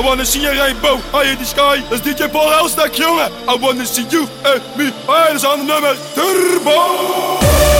I wanna see a rainbow high in the sky. Dat is DJ Paul Elstak jongen. I wanna see you and me. Hey, dat is aan het nummer Turbo.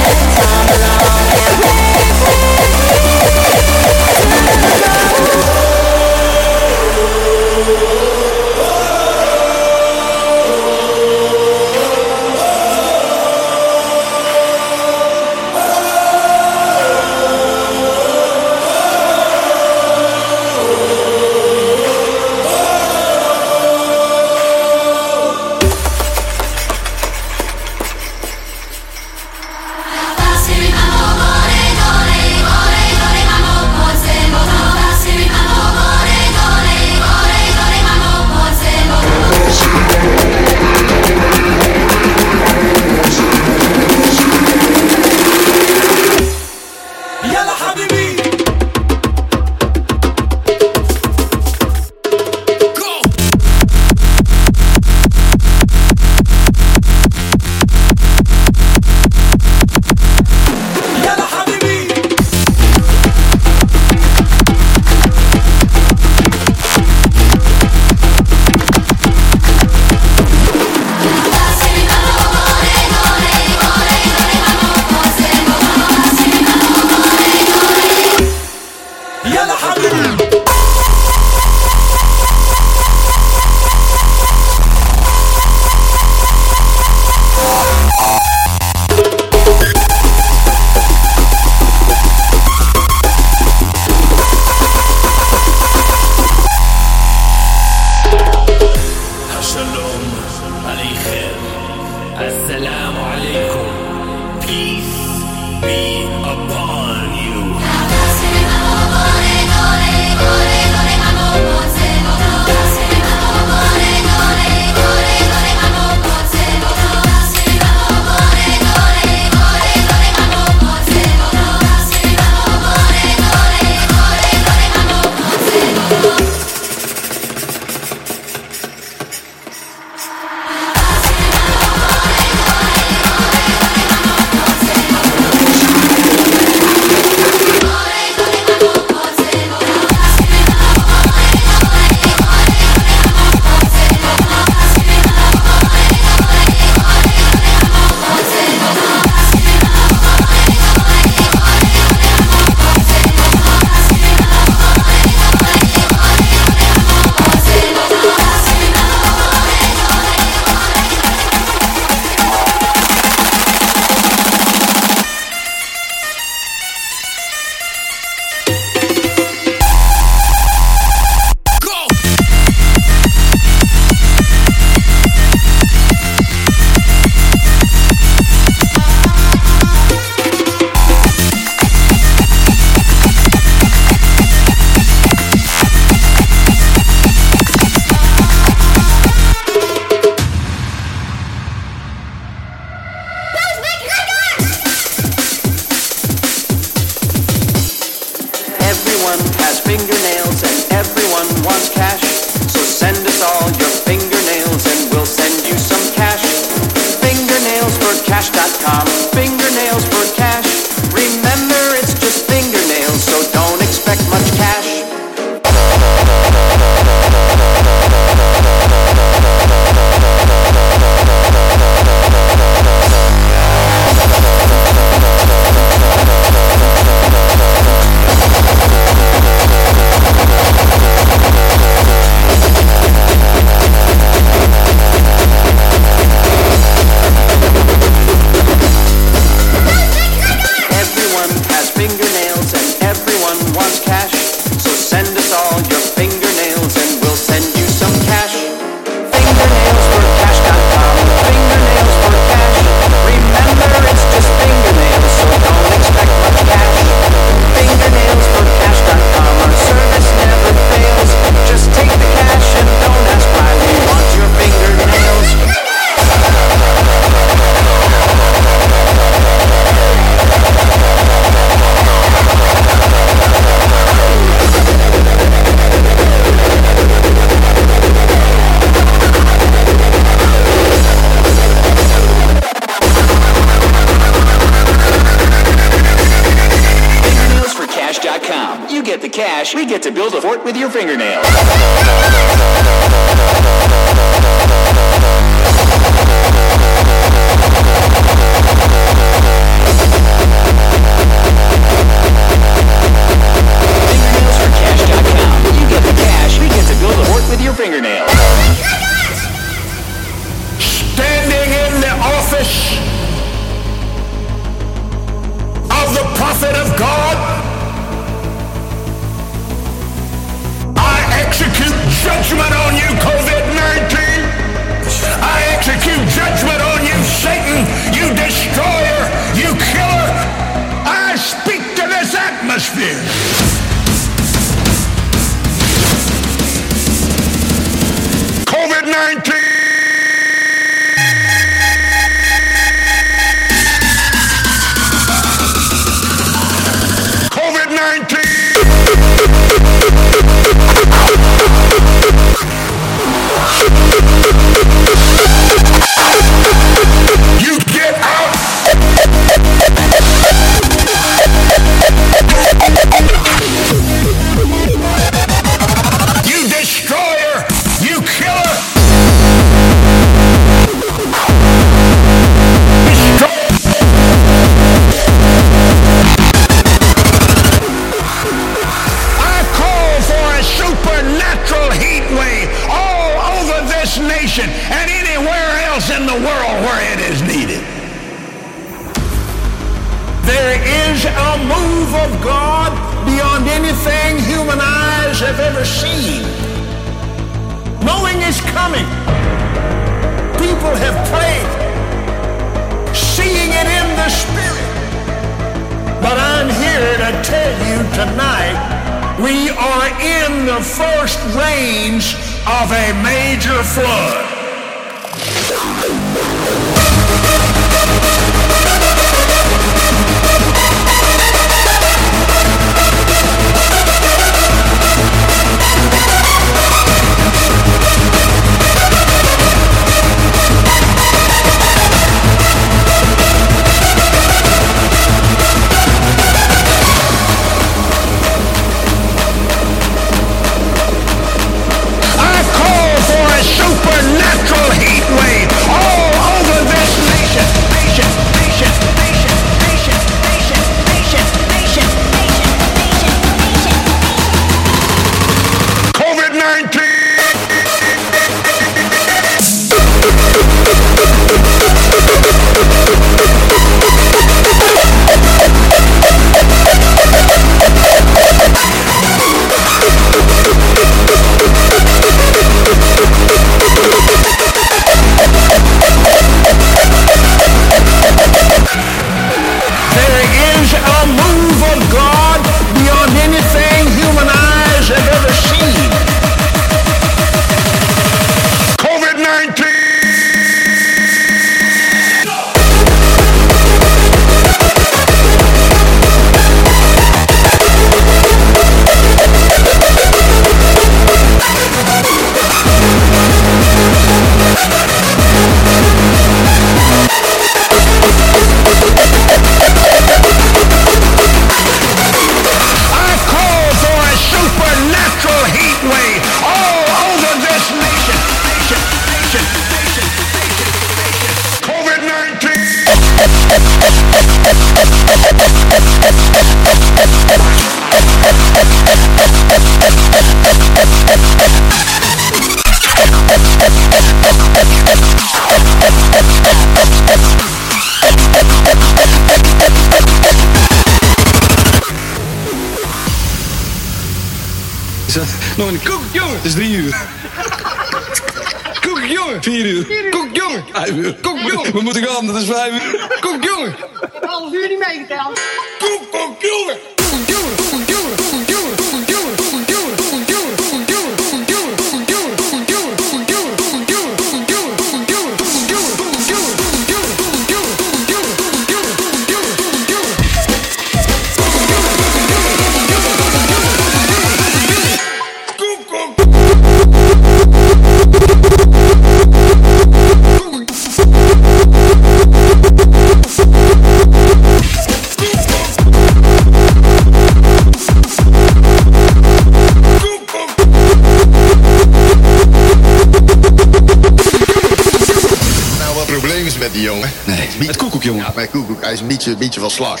slag.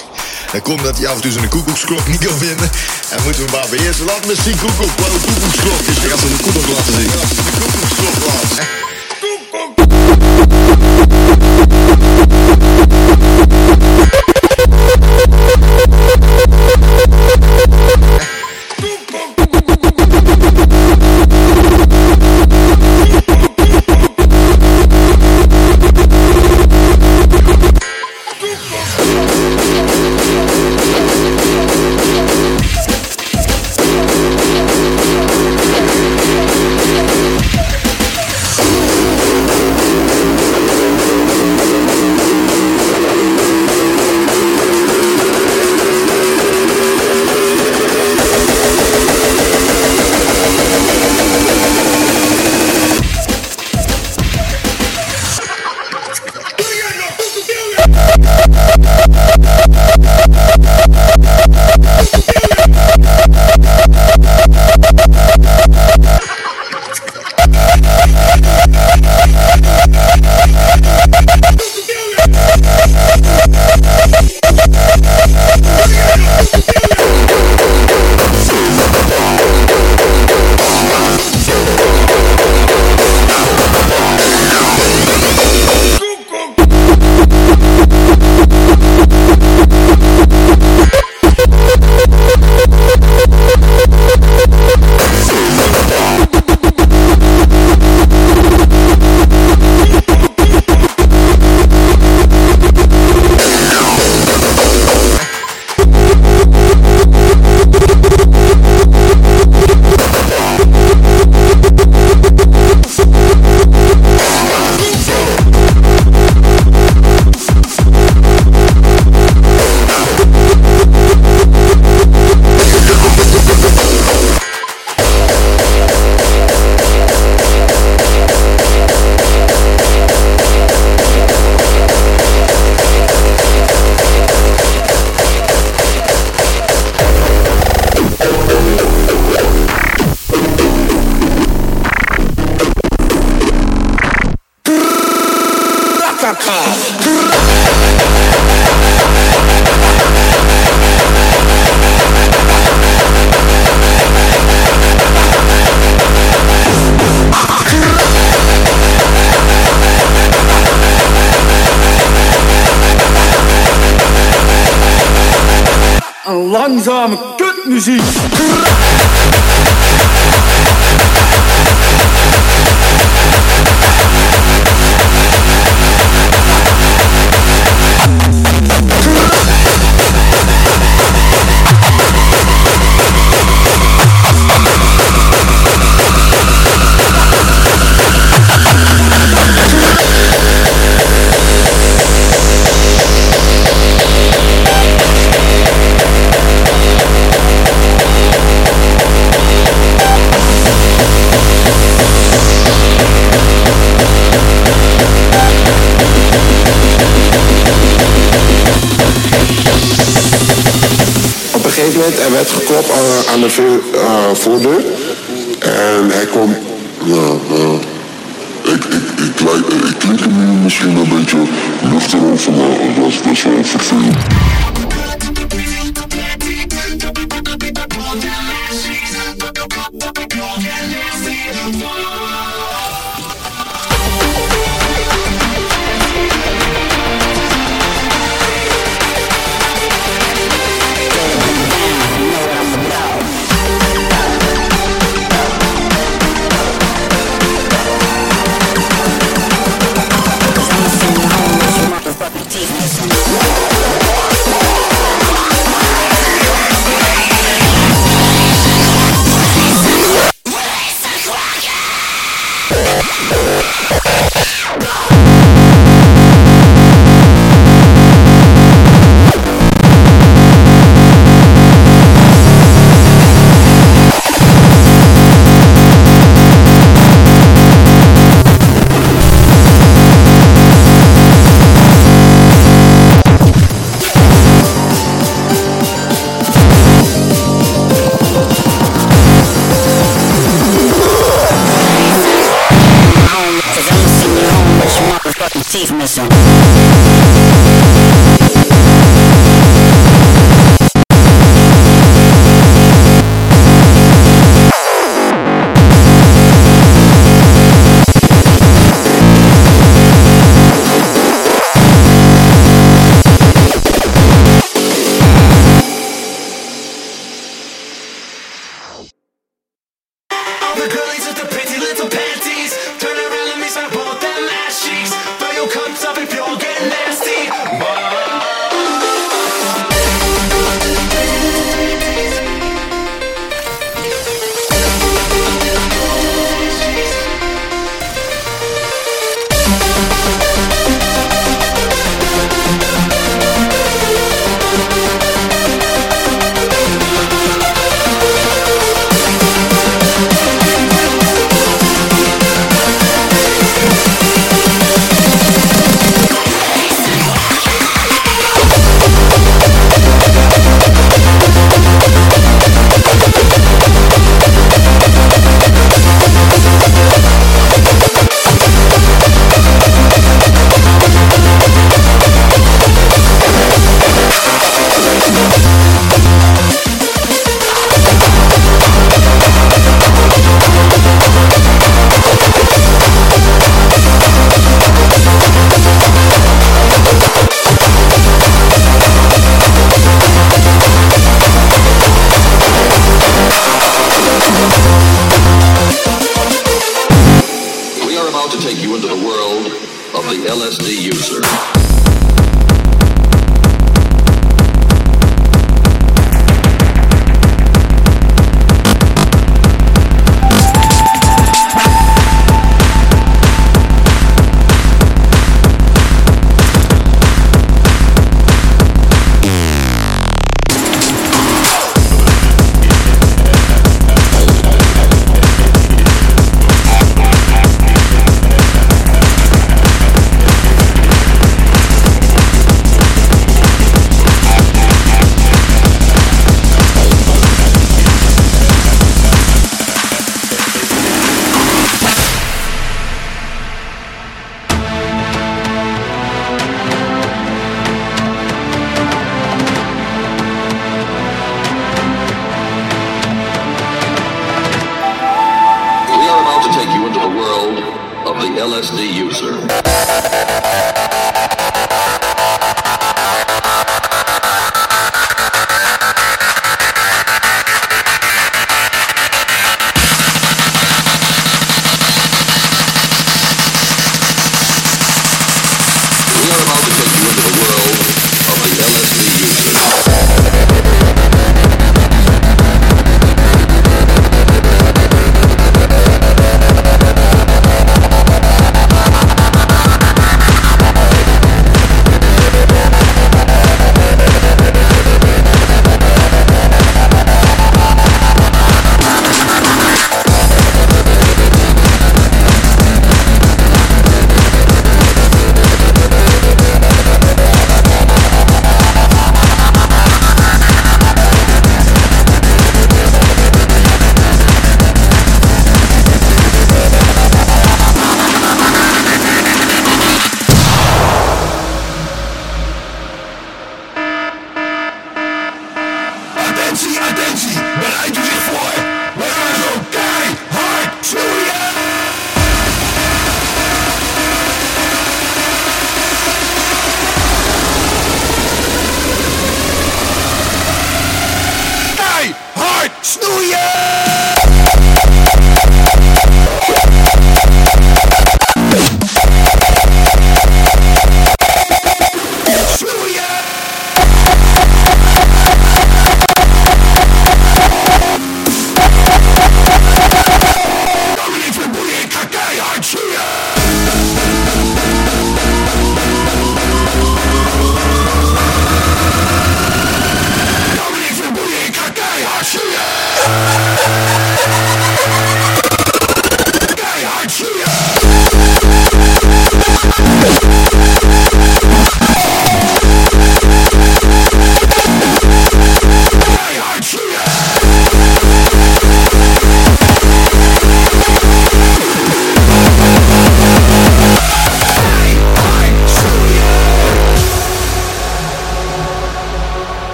Dan komt dat hij af en toe zijn koekoeksklok niet kan vinden. En moeten we maar beheersen. Laat me zien koekoek, wat een koekoeksklok is. Ik ga ze de koekoek laten zien. De koekoeksklok laten langzame kutmuziek. aan de vo voordeur. Okay.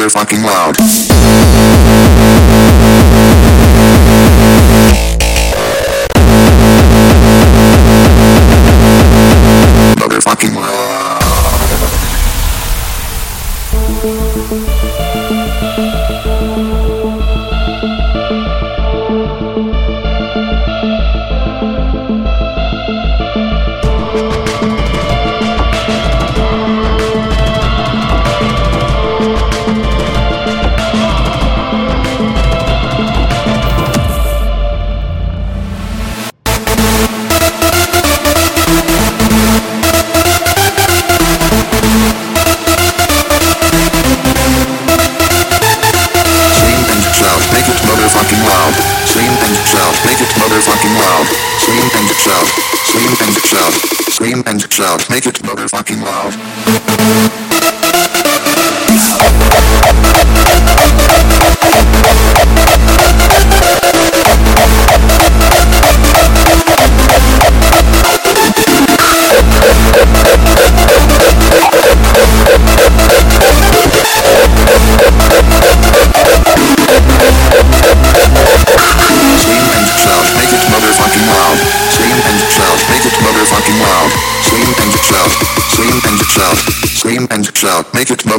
Motherfucking loud.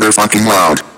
Motherfucking loud. Loud.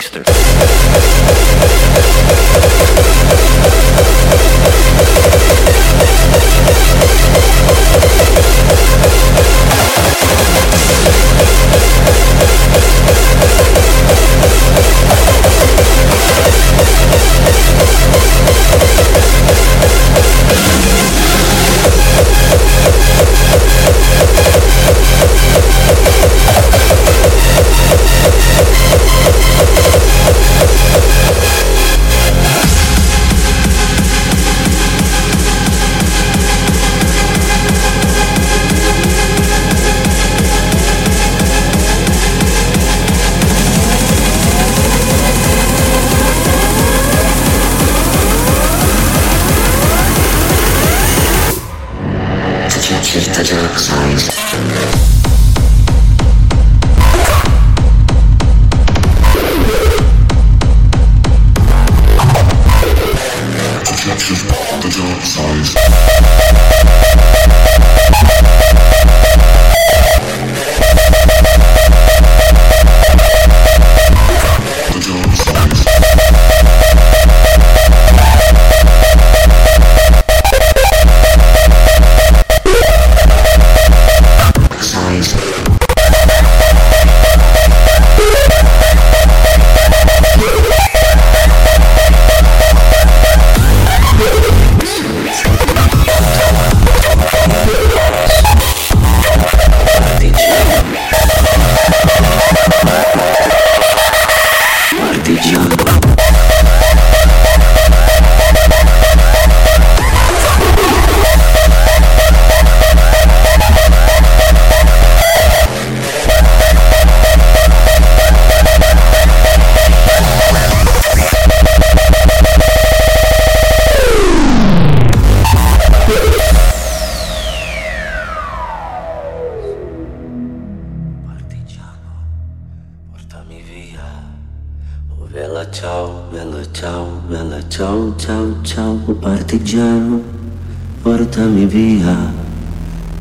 Gangster.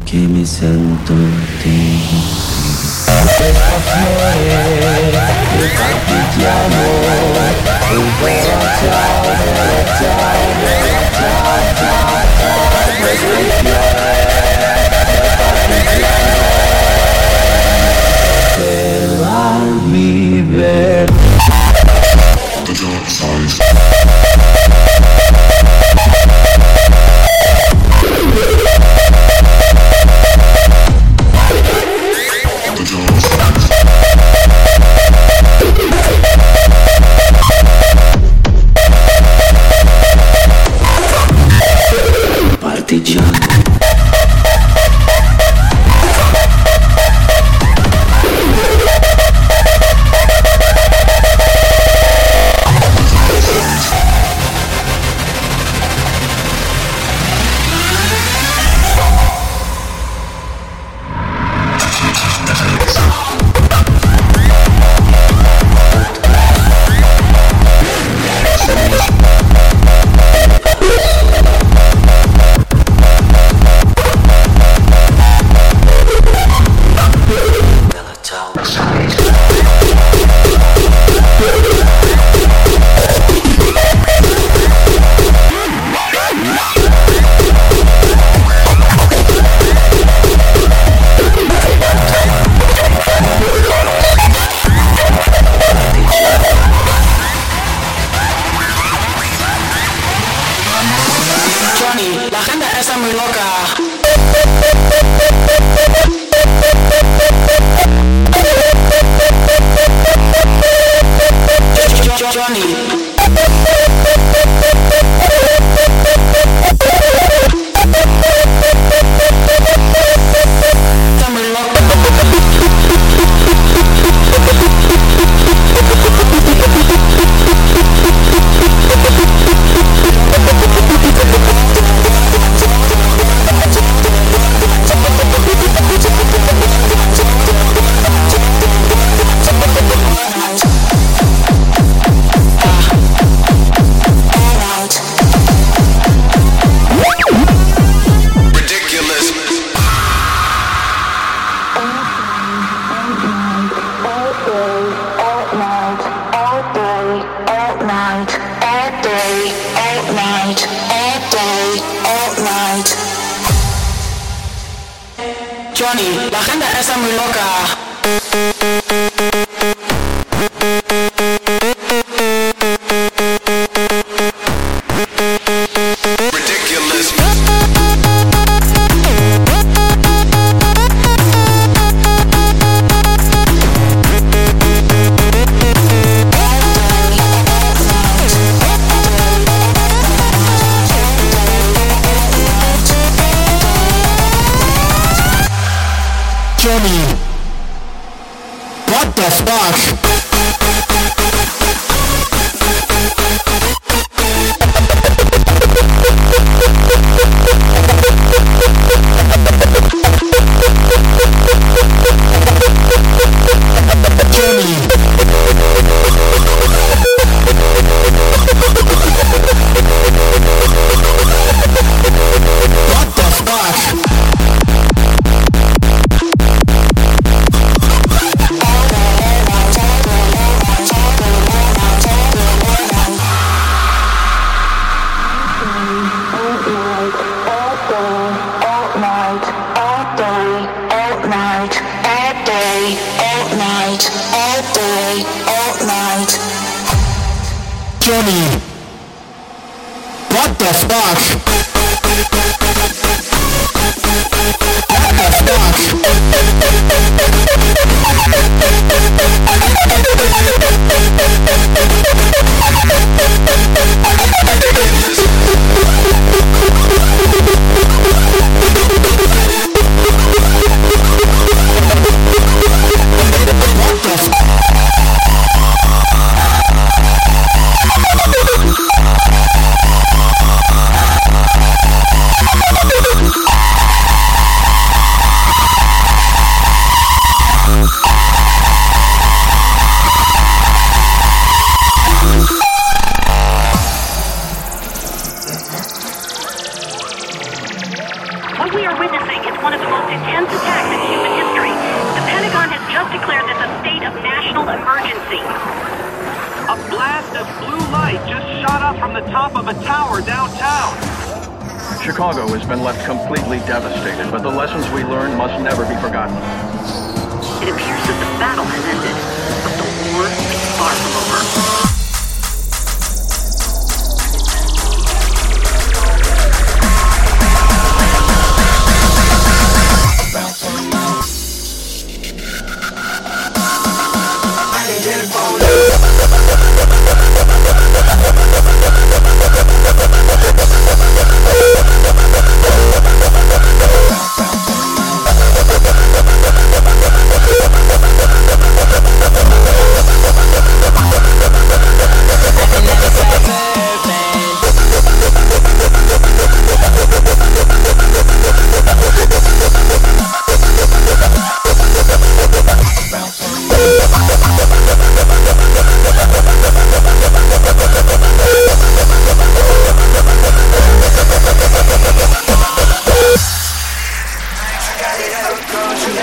que me sento interrompido. o canto de amor, eu vou voltar, voltar, voltar, voltar, presenciar, pela liberdade.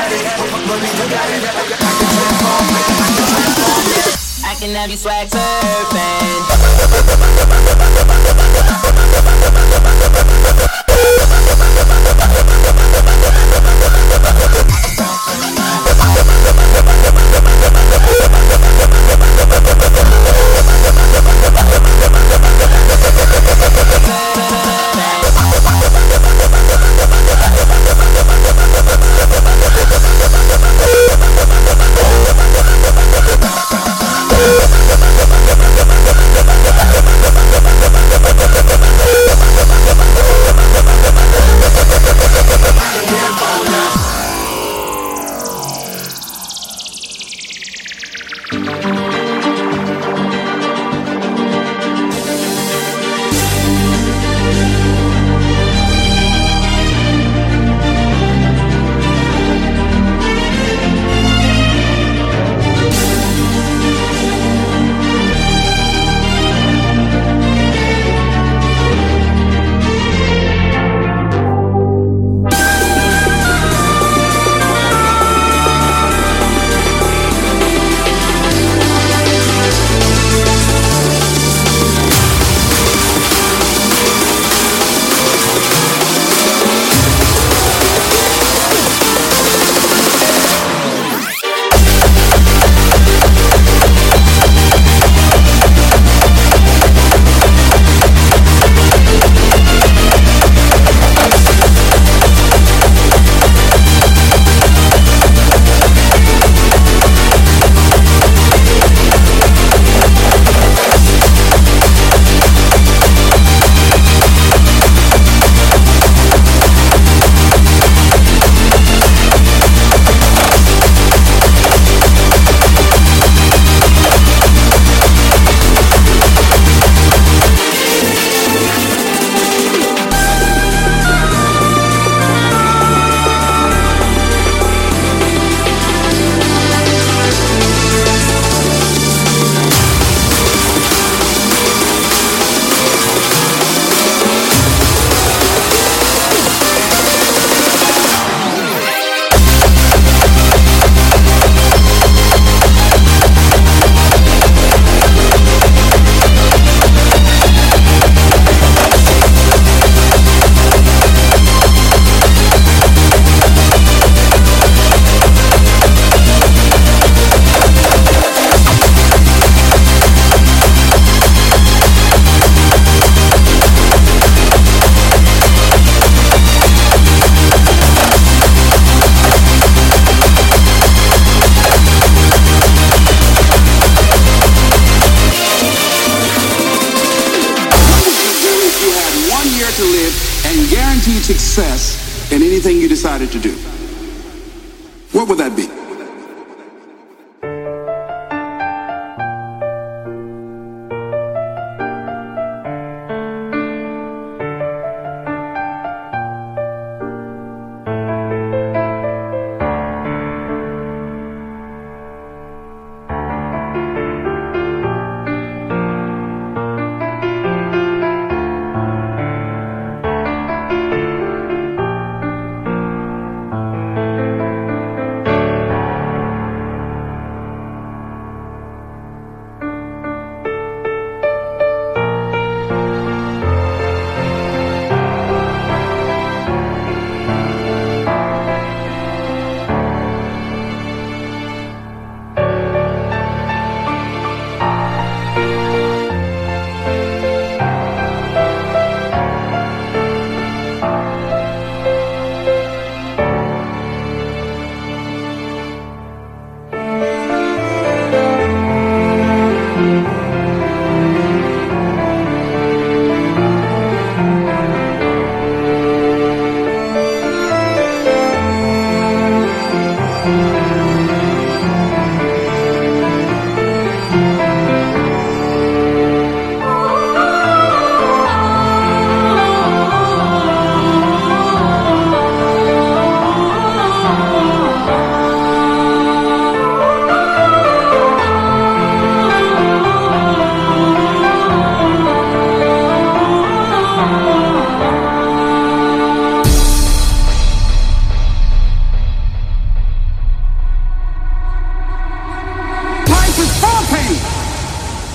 I can have you swag surfing.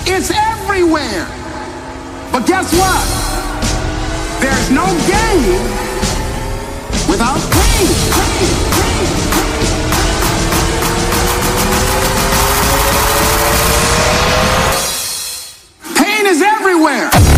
It's everywhere. But guess what? There's no game without pain. pain, pain, pain. pain is everywhere.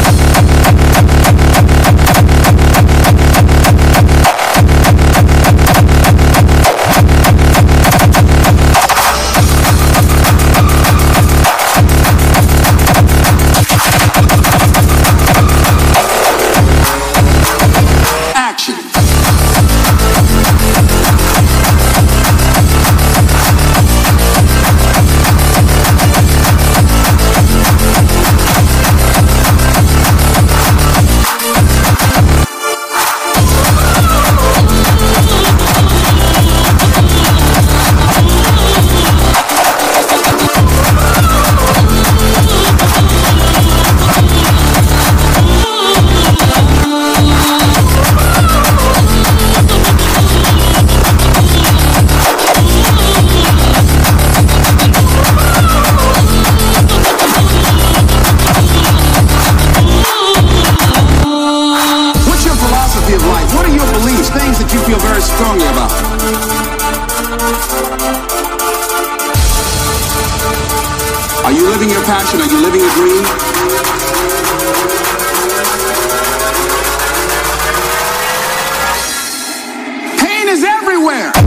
Everywhere.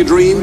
A dream?